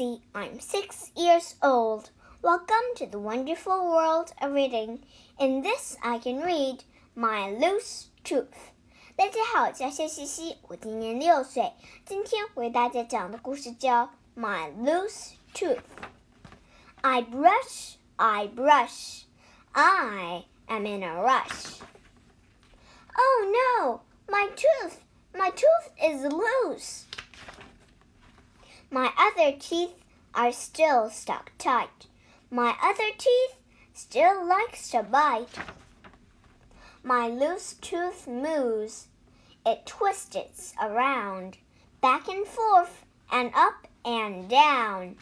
I'm six years old. Welcome to the wonderful world of reading. In this, I can read my loose tooth. 大家好，我叫谢西西，我今年六岁。今天为大家讲的故事叫《My Loose Tooth》。I brush, I brush, I am in a rush. Oh no, my tooth, my tooth is loose. My other teeth are still stuck tight. My other teeth still likes to bite. My loose tooth moves. It twists around, back and forth, and up and down.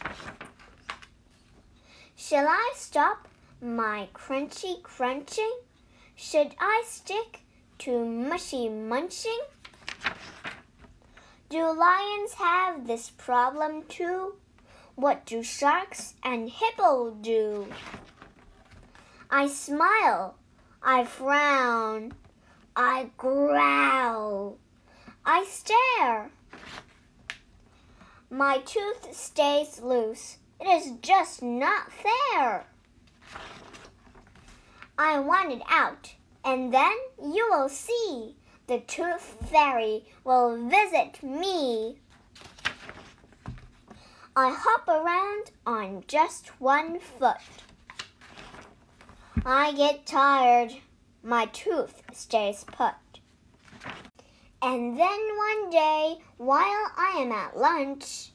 Shall I stop my crunchy crunching? Should I stick to mushy munching? Do lions have this problem too? What do sharks and hippo do? I smile, I frown, I growl, I stare. My tooth stays loose. It is just not fair. I want it out, and then you will see the Tooth Fairy will visit me. I hop around on just one foot. I get tired. My tooth stays put. And then one day, while I am at lunch,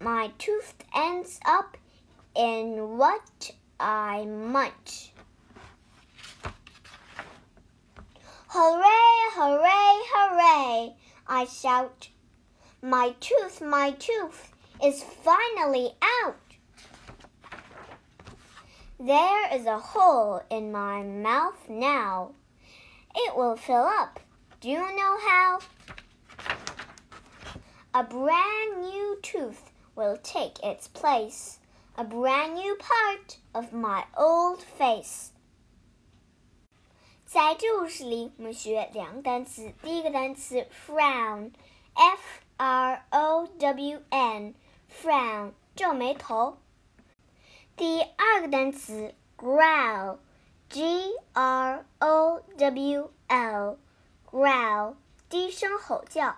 my tooth ends up in what I munch. I shout. My tooth, my tooth is finally out. There is a hole in my mouth now. It will fill up. Do you know how? A brand new tooth will take its place, a brand new part of my old face. 在这故事里，我们学两个单词。第一个单词 frown，f r o w n，frown，皱眉头。第二个单词 growl，g r o w l，growl，低声吼叫。